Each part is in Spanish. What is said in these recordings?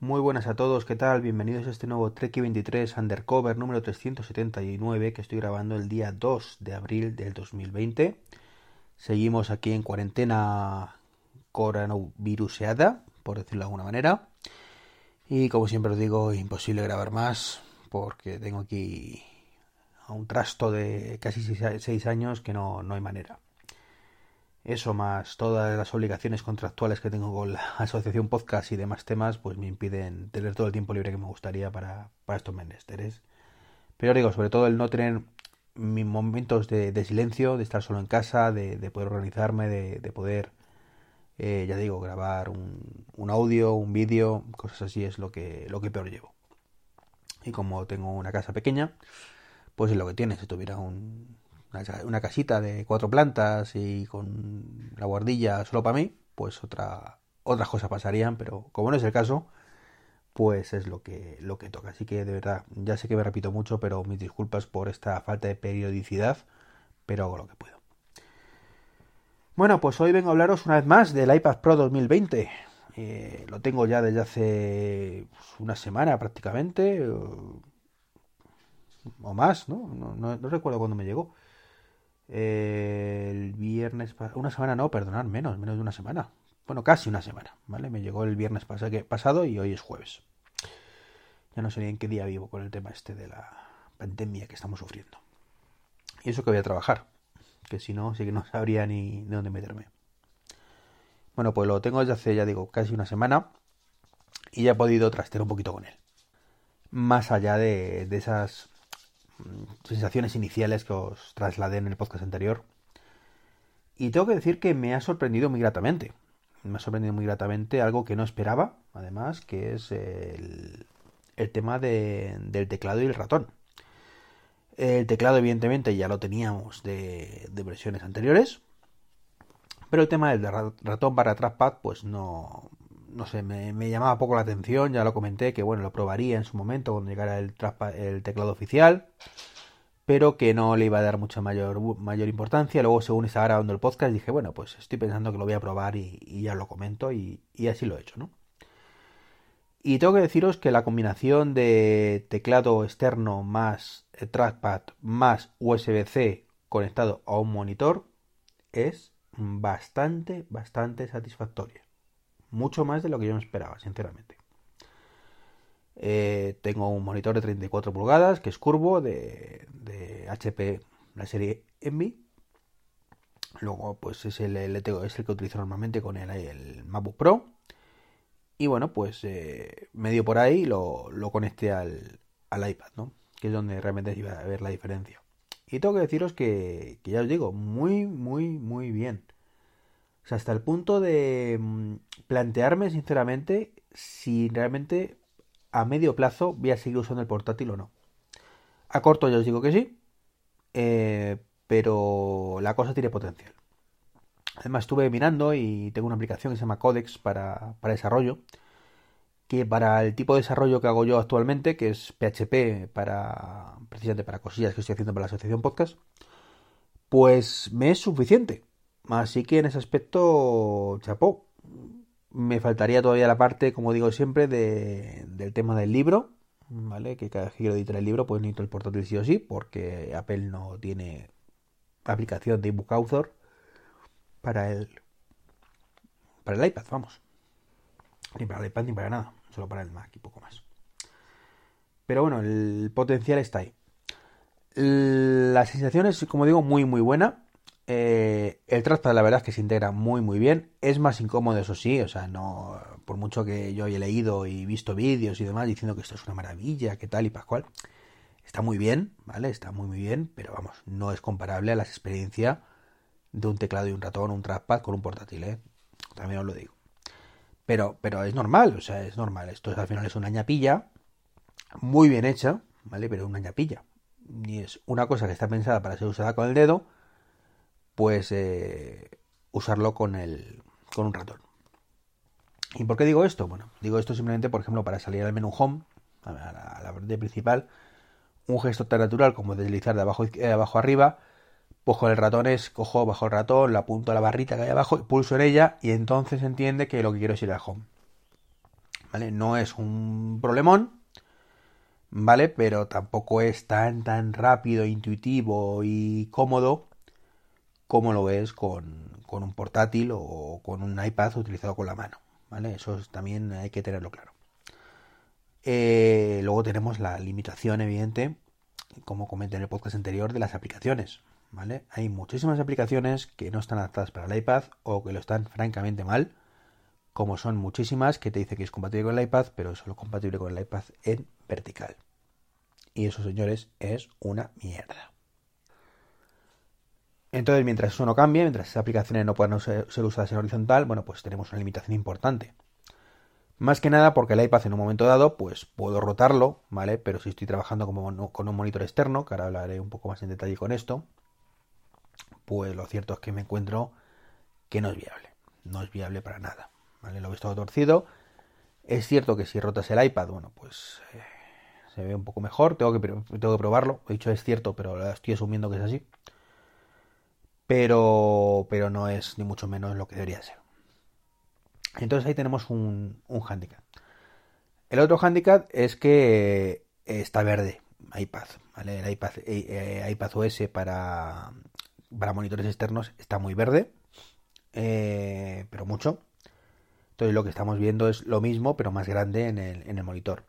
Muy buenas a todos, ¿qué tal? Bienvenidos a este nuevo Trek 23 Undercover número 379 que estoy grabando el día 2 de abril del 2020. Seguimos aquí en cuarentena coronaviruseada, por decirlo de alguna manera. Y como siempre os digo, imposible grabar más porque tengo aquí a un trasto de casi 6 años que no, no hay manera. Eso más todas las obligaciones contractuales que tengo con la asociación podcast y demás temas, pues me impiden tener todo el tiempo libre que me gustaría para, para estos menesteres. Pero digo, sobre todo el no tener mis momentos de, silencio, de estar solo en casa, de, poder organizarme, de, poder, eh, ya digo, grabar un, un audio, un vídeo, cosas así es lo que, lo que peor llevo. Y como tengo una casa pequeña, pues es lo que tiene. Si tuviera un, una, casita de cuatro plantas y con la guardilla solo para mí, pues otra, otras cosas pasarían, pero como no es el caso, pues es lo que, lo que toca. Así que de verdad, ya sé que me repito mucho, pero mis disculpas por esta falta de periodicidad, pero hago lo que puedo. Bueno, pues hoy vengo a hablaros una vez más del iPad Pro 2020. Eh, lo tengo ya desde hace pues, una semana prácticamente, o, más, ¿no? No, ¿no? no recuerdo cuándo me llegó el viernes, una semana no, perdonad, menos, menos de una semana. Bueno, casi una semana, ¿vale? Me llegó el viernes pasado y hoy es jueves. Ya no sé ni en qué día vivo con el tema este de la pandemia que estamos sufriendo. Y eso que voy a trabajar, que si no, sí que no sabría ni de dónde meterme. Bueno, pues lo tengo desde hace, ya digo, casi una semana y ya he podido trastear un poquito con él. Más allá de, de esas sensaciones iniciales que os trasladé en el podcast anterior. Y tengo que decir que me ha sorprendido muy gratamente. Me ha sorprendido muy gratamente algo que no esperaba, además, que es el, tema del teclado y el ratón. El teclado, evidentemente, ya lo teníamos de, versiones anteriores. Pero el tema del ratón para trackpad, pues no, no sé, me, llamaba poco la atención, ya lo comenté, que bueno, lo probaría en su momento cuando llegara el, teclado oficial, pero que no le iba a dar mucha mayor, mayor importancia. Luego, según estaba grabando el podcast, dije, bueno, pues estoy pensando que lo voy a probar y, ya lo comento y, así lo he hecho, ¿no? Y tengo que deciros que la combinación de teclado externo más trackpad más USB-C conectado a un monitor es bastante, bastante satisfactoria. Mucho más de lo que yo me esperaba, sinceramente. Eh, tengo un monitor de 34 pulgadas que es curvo de, HP, la serie Envy. Luego, pues es el, es el que utilizo normalmente con el, el MacBook Pro. Y bueno, pues eh, medio por ahí lo, lo conecté al, al, iPad, ¿no? Que es donde realmente iba a ver la diferencia. Y tengo que deciros que, que ya os digo, muy, muy, muy bien hasta el punto de mm, plantearme sinceramente si realmente a medio plazo voy a seguir usando el portátil o no. A corto ya os digo que sí, eh, pero la cosa tiene potencial. Además estuve mirando y tengo una aplicación que se llama Codex para, para desarrollo, que para el tipo de desarrollo que hago yo actualmente, que es PHP para precisamente para cosillas que estoy haciendo para la asociación podcast, pues me es suficiente. Así que en ese aspecto, chapó. Me faltaría todavía la parte, como digo siempre, del tema del libro, ¿vale? Que cada vez que quiero editar el libro, pues necesito el portátil sí o sí, porque Apple no tiene aplicación de ebook author para el para el iPad, vamos. Ni para el iPad ni para nada, solo para el Mac y poco más. Pero bueno, el potencial está ahí. La sensación es, como digo, muy muy buena. Eh, el trackpad la verdad es que se integra muy muy bien. Es más incómodo, eso sí, o sea, no por mucho que yo haya leído y visto vídeos y demás diciendo que esto es una maravilla, que tal y pascual. Está muy bien, ¿vale? Está muy muy bien, pero vamos, no es comparable a la experiencia de un teclado y un ratón, un trackpad con un portátil, ¿eh? También os lo digo. Pero, pero es normal, o sea, es normal. Esto al final es una ñapilla muy bien hecha, ¿vale? Pero una ñapilla. Y es una cosa que está pensada para ser usada con el dedo pues eh, usarlo con, el, con un ratón. ¿Y por qué digo esto? Bueno, digo esto simplemente, por ejemplo, para salir al menú Home, a la, a principal, un gesto tan natural como deslizar de abajo, de abajo arriba, con el ratón es, cojo bajo el ratón, la apunto a la barrita que hay abajo, pulso en ella y entonces entiende que lo que quiero es ir al Home. ¿vale? No es un problemón, ¿vale? Pero tampoco es tan, tan rápido, intuitivo y cómodo como lo es con, con un portátil o con un iPad utilizado con la mano, ¿vale? Eso también hay que tenerlo claro. Eh, luego tenemos la limitación evidente, como comenté en el podcast anterior, de las aplicaciones, ¿vale? Hay muchísimas aplicaciones que no están adaptadas para el iPad o que lo están francamente mal, como son muchísimas que te dice que es compatible con el iPad, pero solo compatible con el iPad en vertical. Y eso, señores, es una mierda. Entonces, mientras eso no cambie, mientras esas aplicaciones no puedan ser, usadas en horizontal, bueno, pues tenemos una limitación importante. Más que nada porque el iPad en un momento dado, pues puedo rotarlo, ¿vale? Pero si estoy trabajando como con un monitor externo, que ahora hablaré un poco más en detalle con esto, pues lo cierto es que me encuentro que no es viable. No es viable para nada, ¿vale? Lo he visto torcido. Es cierto que si rotas el iPad, bueno, pues eh, se ve un poco mejor. Tengo que, tengo que probarlo. He dicho es cierto, pero estoy asumiendo que es así pero, pero no es ni mucho menos lo que debería ser. Entonces ahí tenemos un, un handicap. El otro handicap es que está verde iPad, ¿vale? El iPad, eh, eh, iPad OS para, para monitores externos está muy verde, eh, pero mucho. Entonces lo que estamos viendo es lo mismo, pero más grande en el, en el monitor.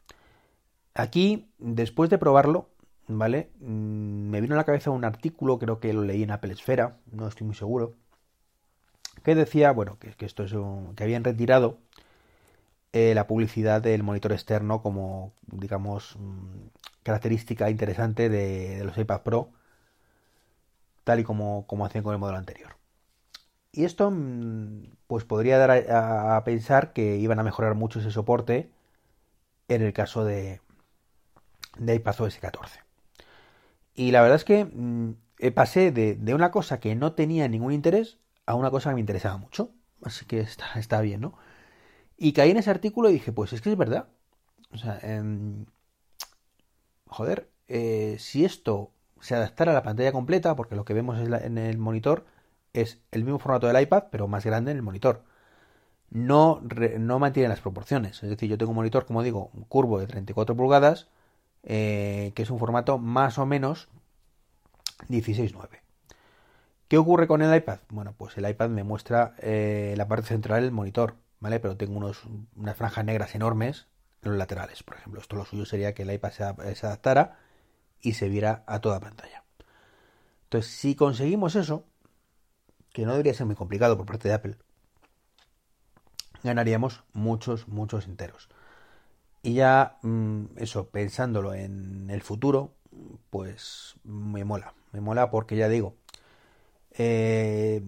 Aquí, después de probarlo, ¿vale? Mm, me vino a la cabeza un artículo, creo que lo leí en Apple Esfera, no estoy muy seguro, que decía, bueno, que, esto es que habían retirado eh, la publicidad del monitor externo como, digamos, mm, característica interesante de, los iPad Pro, tal y como, como hacían con el modelo anterior. Y esto, mm, pues podría dar a, a pensar que iban a mejorar mucho ese soporte en el caso de, de iPadOS 14. Y la verdad es que mm, eh, pasé de, una cosa que no tenía ningún interés a una cosa que me interesaba mucho. Así que está, bien, ¿no? Y caí en ese artículo y dije, pues es que es verdad. O sea, em, joder, eh, si esto se adaptara a la pantalla completa, porque lo que vemos en el monitor es el mismo formato del iPad, pero más grande en el monitor. No, no mantiene las proporciones. Es decir, yo tengo un monitor, como digo, un curvo de 34 pulgadas, eh, que es un formato más o menos 16.9. ¿Qué ocurre con el iPad? Bueno, pues el iPad me muestra eh, la parte central del monitor, ¿vale? Pero tengo unos, unas franjas negras enormes en los laterales, por ejemplo. Esto lo suyo sería que el iPad se, adaptara y se viera a toda pantalla. Entonces, si conseguimos eso, que no debería ser muy complicado por parte de Apple, ganaríamos muchos, muchos enteros. Y ya, mm, eso, pensándolo en el futuro, pues me mola. Me mola porque ya digo, eh,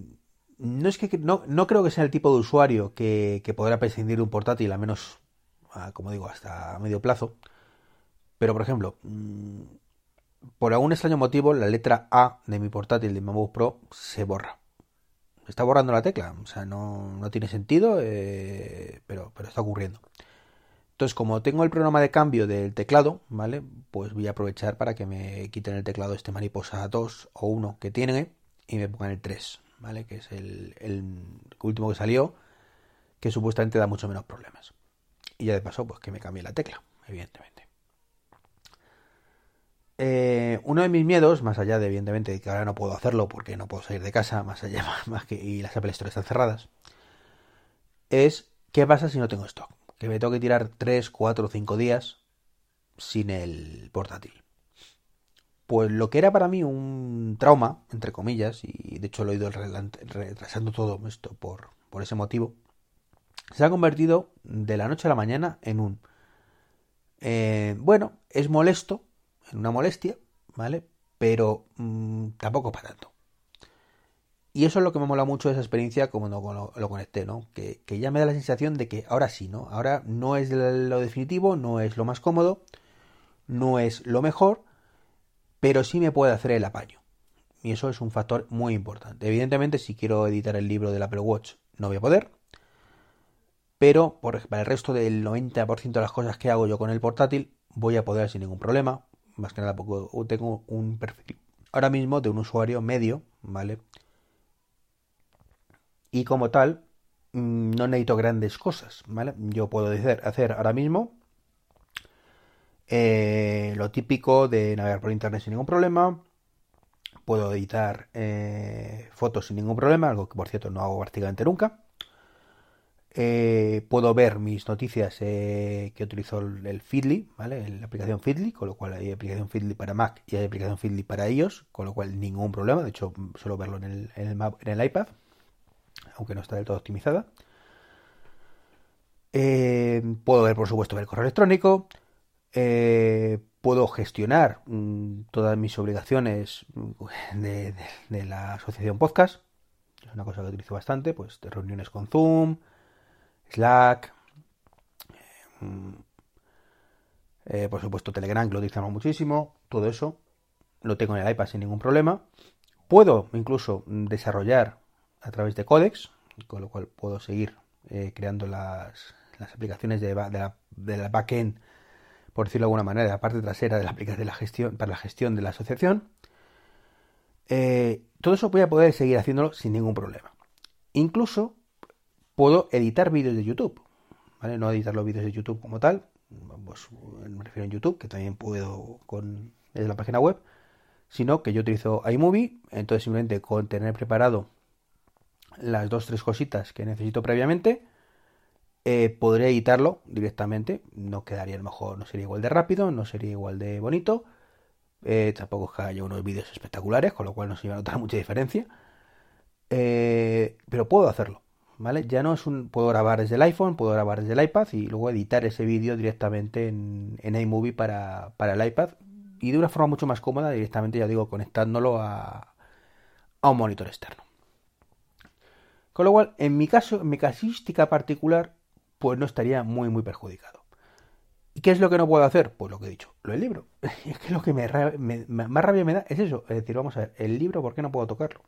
no es que no, no, creo que sea el tipo de usuario que, podrá prescindir de un portátil, al menos, como digo, hasta medio plazo. Pero, por ejemplo, mm, por algún extraño motivo, la letra A de mi portátil de MacBook Pro se borra. Está borrando la tecla, o sea, no, no tiene sentido, eh, pero, pero está ocurriendo. Entonces, como tengo el programa de cambio del teclado, ¿vale? Pues voy a aprovechar para que me quiten el teclado este mariposa 2 o 1 que tiene y me pongan el 3, ¿vale? Que es el, último que salió, que supuestamente da mucho menos problemas. Y ya de paso, pues que me cambie la tecla, evidentemente. Eh, uno de mis miedos, más allá de evidentemente que ahora no puedo hacerlo porque no puedo salir de casa, más allá más que y las Apple Store están cerradas, es qué pasa si no tengo stock que me tengo que tirar 3, 4, 5 días sin el portátil. Pues lo que era para mí un trauma, entre comillas, y de hecho lo he ido retrasando todo esto por, por ese motivo, se ha convertido de la noche a la mañana en un... Eh, bueno, es molesto, en una molestia, ¿vale? Pero mm, tampoco para tanto. Y eso es lo que me mola mucho de esa experiencia como lo, lo conecté, ¿no? Que, ya me da la sensación de que ahora sí, ¿no? Ahora no es lo definitivo, no es lo más cómodo, no es lo mejor, pero sí me puede hacer el apaño. Y eso es un factor muy importante. Evidentemente, si quiero editar el libro del Apple Watch, no voy a poder. Pero por, para el resto del 90% de las cosas que hago yo con el portátil, voy a poder sin ningún problema. Más que nada porque tengo un perfil ahora mismo de un usuario medio, ¿vale? Y como tal, mm, no necesito grandes cosas, ¿vale? Yo puedo hacer, ahora mismo eh, lo típico de navegar por internet sin ningún problema. Puedo editar eh, fotos sin ningún problema, algo que por cierto no hago prácticamente nunca. Eh, puedo ver mis noticias que utilizo el, Feedly, ¿vale? La aplicación Feedly, con lo cual hay aplicación Feedly para Mac y hay aplicación Feedly para ellos, con lo cual ningún problema. De hecho, suelo verlo el, el, en el iPad, aunque no está del todo optimizada. puedo ver, por supuesto, el correo electrónico. Eh, puedo gestionar mm, todas mis obligaciones mm, de, la asociación podcast. Es una cosa que utilizo bastante, pues de reuniones con Zoom, Slack, mm, eh, por supuesto Telegram, que lo utilizamos muchísimo, todo eso lo tengo en el iPad sin ningún problema. Puedo incluso desarrollar a través de Codex, con lo cual puedo seguir eh, creando las, aplicaciones de, la, de la backend por decirlo de alguna manera, la parte trasera de la aplicación de la gestión, para la gestión de la asociación. Eh, todo eso voy a poder seguir haciéndolo sin ningún problema. Incluso puedo editar vídeos de YouTube, ¿vale? No editar los vídeos de YouTube como tal, pues me refiero en YouTube, que también puedo con desde la página web, sino que yo utilizo iMovie, entonces simplemente con tener preparado las dos tres cositas que necesito previamente, eh, podría editarlo directamente, no quedaría el mejor, no sería igual de rápido, no sería igual de bonito, eh, tampoco es que haya unos vídeos espectaculares, con lo cual no se iba a notar mucha diferencia, eh, pero puedo hacerlo, ¿vale? Ya no es un, puedo grabar desde el iPhone, puedo grabar desde el iPad y luego editar ese vídeo directamente en, iMovie para, para el iPad y de una forma mucho más cómoda, directamente, ya digo, conectándolo a, a un monitor externo. Con lo cual, en mi caso, en mi casística particular, pues no estaría muy, muy perjudicado. ¿Y qué es lo que no puedo hacer? Pues lo que he dicho, lo del libro. Es que lo que más rabia me da es eso. Es decir, vamos a ver, el libro, ¿por qué no puedo tocarlo?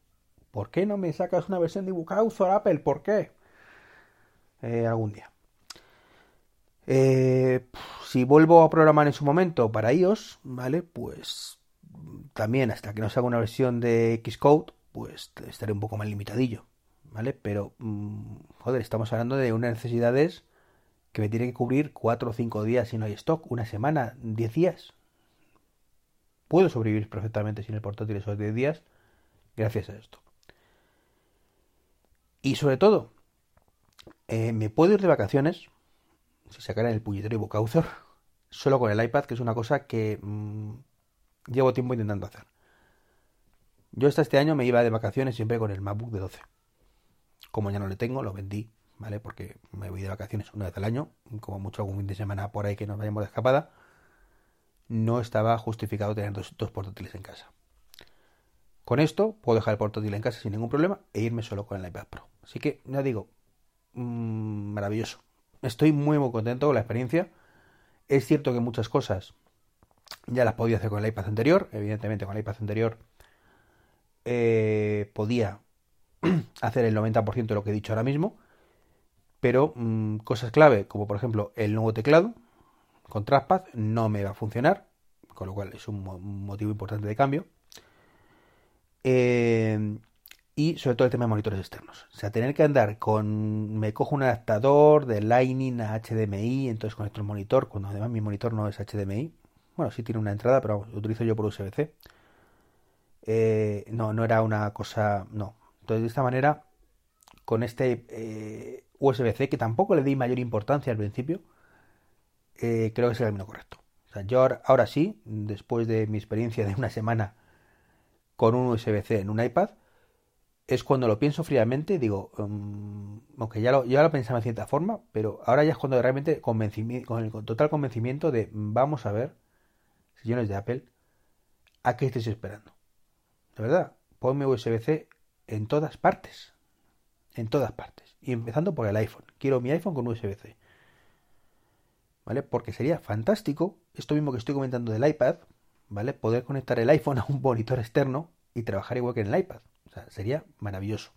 ¿Por qué no me sacas una versión de Bookauthor Apple? ¿Por qué? Eh, algún día. Eh, si vuelvo a programar en su momento para iOS, ¿vale? Pues también hasta que no salga una versión de Xcode, pues estaré un poco más limitadillo. ¿Vale? Pero, mm, joder, estamos hablando de unas necesidades que me tiene que cubrir cuatro o cinco días si no hay stock, una semana, diez días. Puedo sobrevivir perfectamente sin el portátil esos diez días gracias a esto. Y sobre todo, eh, me puedo ir de vacaciones, si sacaran el puñetero y solo con el iPad, que es una cosa que mm, llevo tiempo intentando hacer. Yo hasta este año me iba de vacaciones siempre con el MacBook de 12. Como ya no le tengo, lo vendí, ¿vale? Porque me voy de vacaciones una vez al año, como mucho algún fin de semana por ahí que nos vayamos de escapada. No estaba justificado tener dos, portátiles en casa. Con esto puedo dejar el portátil en casa sin ningún problema e irme solo con el iPad Pro. Así que, ya digo, mmm, maravilloso. Estoy muy muy contento con la experiencia. Es cierto que muchas cosas ya las podía hacer con el iPad anterior. Evidentemente con el iPad anterior eh, podía hacer el 90% de lo que he dicho ahora mismo, pero mm, cosas clave, como por ejemplo el nuevo teclado con trackpad, no me va a funcionar, con lo cual es un motivo importante de cambio. Eh, y sobre todo el tema de monitores externos. O sea, tener que andar con. Me cojo un adaptador de Lightning a HDMI, entonces conecto el monitor, cuando además mi monitor no es HDMI. Bueno, sí tiene una entrada, pero lo utilizo yo por USB-C. Eh, no, no era una cosa. No, entonces, de esta manera, con este eh, USB-C, que tampoco le di mayor importancia al principio, eh, creo que es el camino correcto. O sea, yo ahora, sí, después de mi experiencia de una semana con un USB-C en un iPad, es cuando lo pienso fríamente, digo, um, aunque ya lo, ya lo pensaba en cierta forma, pero ahora ya es cuando realmente con el total convencimiento de vamos a ver, señores de Apple, a qué estáis esperando. De verdad, ponme USB-C en todas partes. En todas partes. Y empezando por el iPhone. Quiero mi iPhone con USB-C. ¿Vale? Porque sería fantástico, esto mismo que estoy comentando del iPad, ¿vale? Poder conectar el iPhone a un monitor externo y trabajar igual que en el iPad. O sea, sería maravilloso.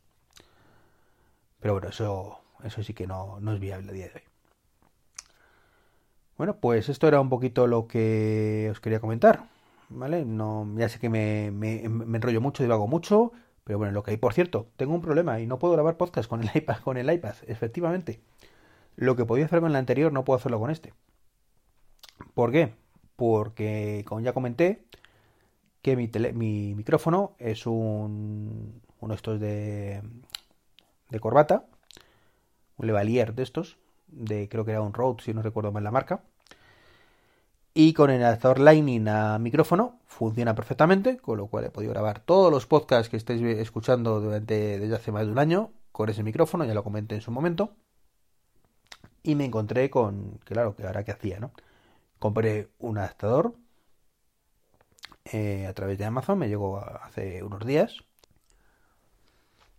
Pero bueno, eso, eso sí que no, no es viable a día de hoy. Bueno, pues esto era un poquito lo que os quería comentar. ¿Vale? No, ya sé que me, me, me enrollo mucho, divago mucho, Pero bueno, lo que hay, por cierto, tengo un problema y no puedo grabar podcast con el iPad, con el efectivamente. Lo que podía hacer con el anterior no puedo hacerlo con este. ¿Por qué? Porque, como ya comenté, que mi, mi micrófono es un, uno de estos de, de corbata, un Levalier de estos, de creo que era un Rode, si no recuerdo mal la marca. Y con el adaptador Lightning a micrófono funciona perfectamente, con lo cual he podido grabar todos los podcasts que estáis escuchando durante, desde hace más de un año con ese micrófono, ya lo comenté en su momento. Y me encontré con, claro, que ahora que hacía, ¿no? Compré un adaptador eh, a través de Amazon, me llegó hace unos días.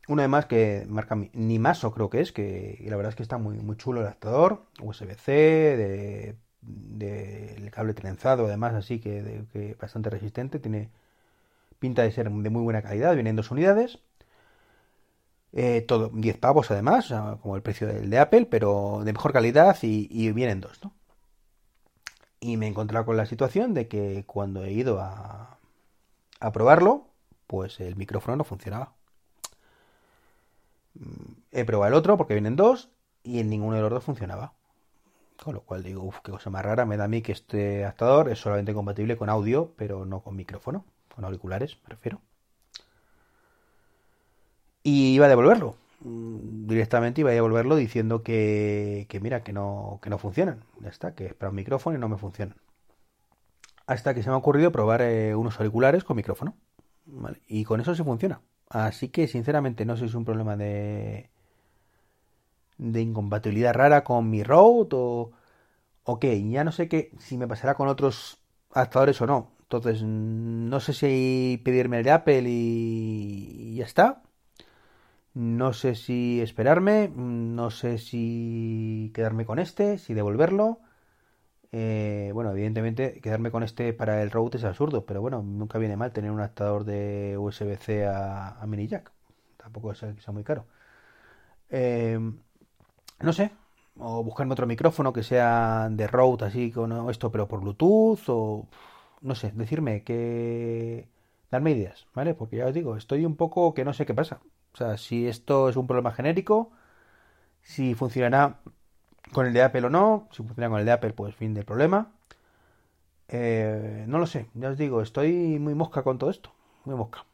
Una de más que marca Nimaso creo que es, que la verdad es que está muy, muy chulo el adaptador, USB-C, de del cable trenzado, además, así que, bastante resistente, tiene pinta de ser de muy buena calidad, vienen dos unidades. Eh, todo 10 pavos además, como el precio del de Apple, pero de mejor calidad y, vienen dos, ¿no? Y me he encontrado con la situación de que cuando he ido a, a probarlo, pues el micrófono no funcionaba. Mm, he probado el otro porque vienen dos y en ninguno de los dos funcionaba. Con lo cual digo, uff, qué cosa más rara. Me da a mí que este adaptador es solamente compatible con audio, pero no con micrófono, con auriculares, me refiero. Y iba a devolverlo. Mm, directamente iba a devolverlo diciendo que, que mira, que no, que no funcionan. Ya está, que es para un micrófono y no me funcionan. Hasta que se me ha ocurrido probar eh, unos auriculares con micrófono. Y con eso se funciona. Así que sinceramente no sé si es un problema de, de incompatibilidad rara con mi Rode o, o qué. Ya no sé qué, si me pasará con otros adaptadores o no. Entonces, no sé si pedirme el de Apple y, ya está. No sé si esperarme, no sé si quedarme con este, si devolverlo. Eh, bueno, evidentemente quedarme con este para el Rode es absurdo, pero bueno, nunca viene mal tener un adaptador de USB-C a, mini jack. Tampoco es que sea muy caro. Eh, no sé, o buscarme otro micrófono que sea de Rode así con esto pero por Bluetooth o no sé, decirme que darme ideas, ¿vale? Porque ya os digo, estoy un poco que no sé qué pasa. O sea, si esto es un problema genérico, si funcionará con el de Apple o no, si funciona con el de Apple, pues fin del problema. Eh, no lo sé, ya os digo, estoy muy mosca con todo esto, muy mosca.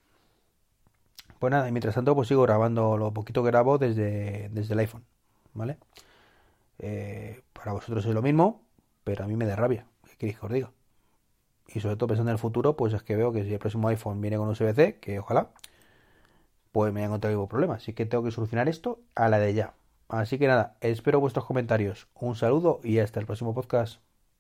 Pues nada, y mientras tanto pues sigo grabando lo poquito que grabo desde, desde el iPhone. ¿Vale? Eh, para vosotros es lo mismo, pero a mí me da rabia. ¿Qué queréis que os diga? Y sobre todo pensando en el futuro, pues es que veo que si el próximo iPhone viene con USB-C, que ojalá, pues me haya encontrado ningún problema. Así que tengo que solucionar esto a la de ya. Así que nada, espero vuestros comentarios. Un saludo y hasta el próximo podcast.